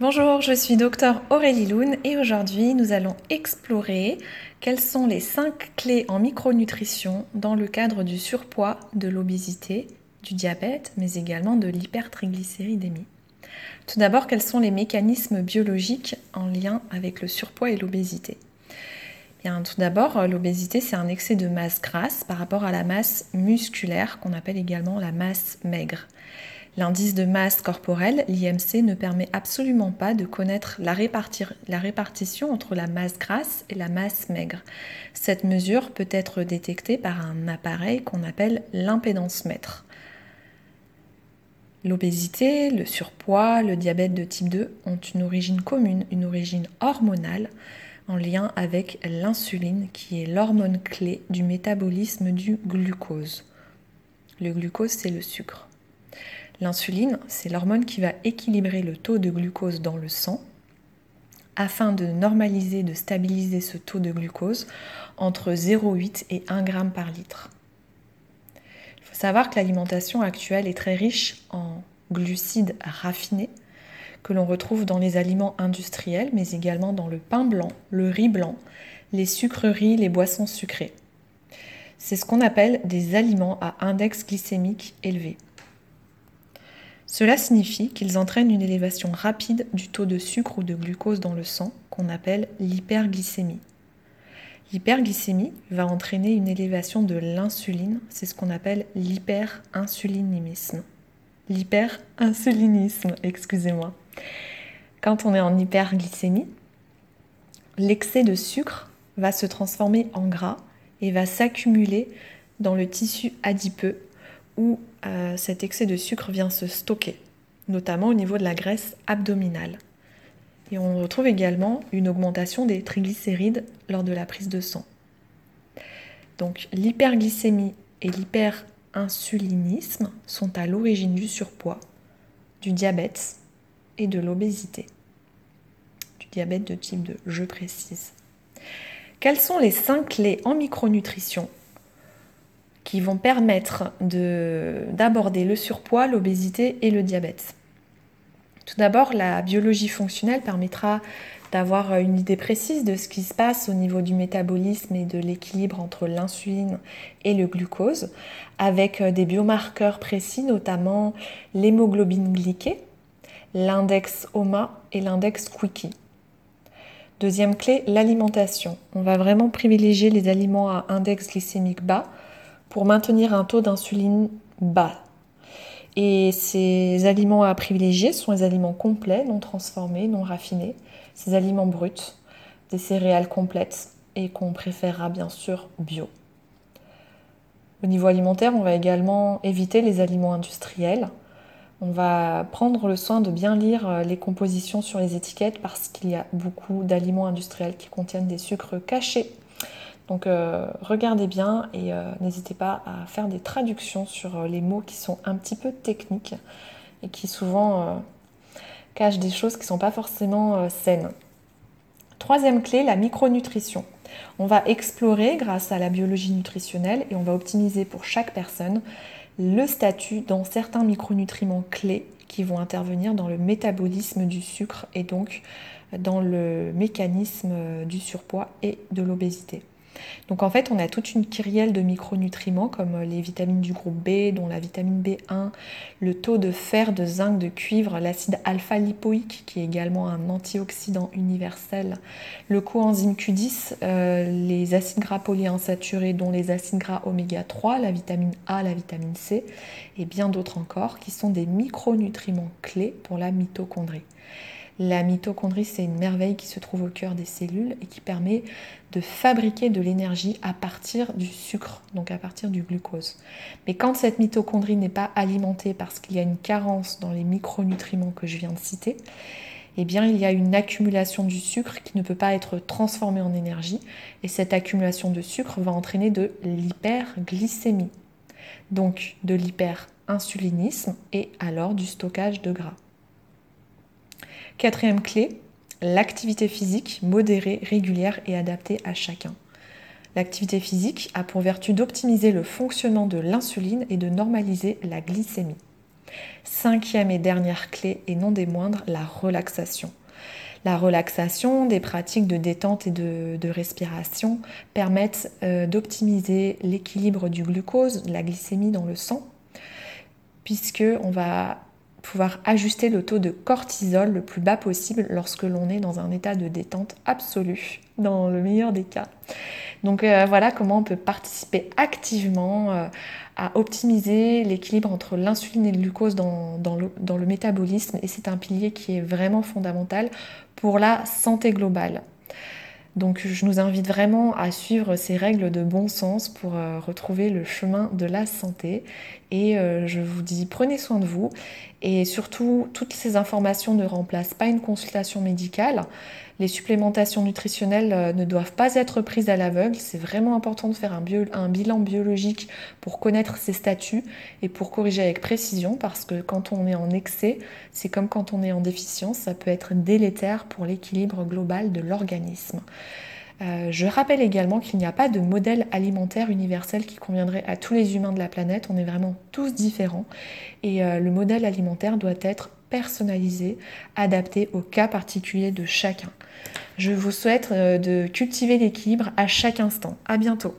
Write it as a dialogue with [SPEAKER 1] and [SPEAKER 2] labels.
[SPEAKER 1] Bonjour, je suis docteur Aurélie Loun et aujourd'hui nous allons explorer quelles sont les 5 clés en micronutrition dans le cadre du surpoids, de l'obésité, du diabète, mais également de l'hypertriglycéridémie. Tout d'abord, quels sont les mécanismes biologiques en lien avec le surpoids et l'obésité? Bien, tout d'abord, l'obésité, c'est un excès de masse grasse par rapport à la masse musculaire qu'on appelle également la masse maigre. L'indice de masse corporelle, l'IMC, ne permet absolument pas de connaître la, répartition entre la masse grasse et la masse maigre. Cette mesure peut être détectée par un appareil qu'on appelle l'impédance mètre. L'obésité, le surpoids, le diabète de type 2 ont une origine commune, une origine hormonale en lien avec l'insuline qui est l'hormone clé du métabolisme du glucose. Le glucose, c'est le sucre. L'insuline, c'est l'hormone qui va équilibrer le taux de glucose dans le sang afin de normaliser, de stabiliser ce taux de glucose entre 0,8 et 1 g par litre. Il faut savoir que l'alimentation actuelle est très riche en glucides raffinés que l'on retrouve dans les aliments industriels, mais également dans le pain blanc, le riz blanc, les sucreries, les boissons sucrées. C'est ce qu'on appelle des aliments à index glycémique élevé. Cela signifie qu'ils entraînent une élévation rapide du taux de sucre ou de glucose dans le sang, qu'on appelle l'hyperglycémie. L'hyperglycémie va entraîner une élévation de l'insuline, c'est ce qu'on appelle l'hyperinsulinisme. L'hyperinsulinisme, excusez-moi. Quand on est en hyperglycémie, l'excès de sucre va se transformer en gras et va s'accumuler dans le tissu adipeux où euh, cet excès de sucre vient se stocker, notamment au niveau de la graisse abdominale. Et on retrouve également une augmentation des triglycérides lors de la prise de sang. Donc l'hyperglycémie et l'hyperinsulinisme sont à l'origine du surpoids, du diabète et de l'obésité. Du diabète de type 2, je précise. Quelles sont les cinq clés en micronutrition qui vont permettre d'aborder le surpoids, l'obésité et le diabète. Tout d'abord, la biologie fonctionnelle permettra d'avoir une idée précise de ce qui se passe au niveau du métabolisme et de l'équilibre entre l'insuline et le glucose, avec des biomarqueurs précis, notamment l'hémoglobine glyquée, l'index OMA et l'index Quickie. Deuxième clé, l'alimentation. On va vraiment privilégier les aliments à index glycémique bas pour maintenir un taux d'insuline bas. Et ces aliments à privilégier sont les aliments complets, non transformés, non raffinés, ces aliments bruts, des céréales complètes et qu'on préférera bien sûr bio. Au niveau alimentaire, on va également éviter les aliments industriels. On va prendre le soin de bien lire euh, les compositions sur les étiquettes parce qu'il y a beaucoup d'aliments industriels qui contiennent des sucres cachés donc euh, regardez bien et euh, n'hésitez pas à faire des traductions sur euh, les mots qui sont un petit peu techniques et qui souvent cachent des choses qui ne sont pas forcément saines. Troisième clé, la micronutrition. On va explorer grâce à la biologie nutritionnelle et on va optimiser pour chaque personne le statut dans certains micronutriments clés qui vont intervenir dans le métabolisme du sucre et donc dans le mécanisme du surpoids et de l'obésité. Donc en fait, on a toute une kyrielle de micronutriments comme les vitamines du groupe B, dont la vitamine B1, le taux de fer, de zinc, de cuivre, l'acide alpha-lipoïque qui est également un antioxydant universel, le coenzyme Q10, euh, les acides gras polyinsaturés dont les acides gras oméga 3, la vitamine A, la vitamine C et bien d'autres encore qui sont des micronutriments clés pour la mitochondrie. La mitochondrie, c'est une merveille qui se trouve au cœur des cellules et qui permet de fabriquer de l'énergie à partir du sucre, donc à partir du glucose. Mais quand cette mitochondrie n'est pas alimentée parce qu'il y a une carence dans les micronutriments que je viens de citer, eh bien il y a une accumulation du sucre qui ne peut pas être transformée en énergie et cette accumulation de sucre va entraîner de l'hyperglycémie, donc de l'hyperinsulinisme et alors du stockage de gras. Quatrième clé, l'activité physique modérée, régulière et adaptée à chacun. L'activité physique a pour vertu d'optimiser le fonctionnement de l'insuline et de normaliser la glycémie. Cinquième et dernière clé, et non des moindres, la relaxation. La relaxation, des pratiques de détente et de, respiration permettent euh, d'optimiser l'équilibre du glucose, la glycémie dans le sang, puisque on va pouvoir ajuster le taux de cortisol le plus bas possible lorsque l'on est dans un état de détente absolue, dans le meilleur des cas. Donc euh, voilà comment on peut participer activement euh, à optimiser l'équilibre entre l'insuline et le glucose dans, le, dans le métabolisme et c'est un pilier qui est vraiment fondamental pour la santé globale. Donc je nous invite vraiment à suivre ces règles de bon sens pour euh, retrouver le chemin de la santé. Et euh, je vous dis prenez soin de vous. Et surtout, toutes ces informations ne remplacent pas une consultation médicale. Les supplémentations nutritionnelles euh, ne doivent pas être prises à l'aveugle. C'est vraiment important de faire un, un, bilan biologique pour connaître ses statuts et pour corriger avec précision parce que quand on est en excès, c'est comme quand on est en déficience, ça peut être délétère pour l'équilibre global de l'organisme. Euh, je rappelle également qu'il n'y a pas de modèle alimentaire universel qui conviendrait à tous les humains de la planète. On est vraiment tous différents et euh, le modèle alimentaire doit être personnalisé, adapté au cas particulier de chacun. Je vous souhaite euh, de cultiver l'équilibre à chaque instant. À bientôt.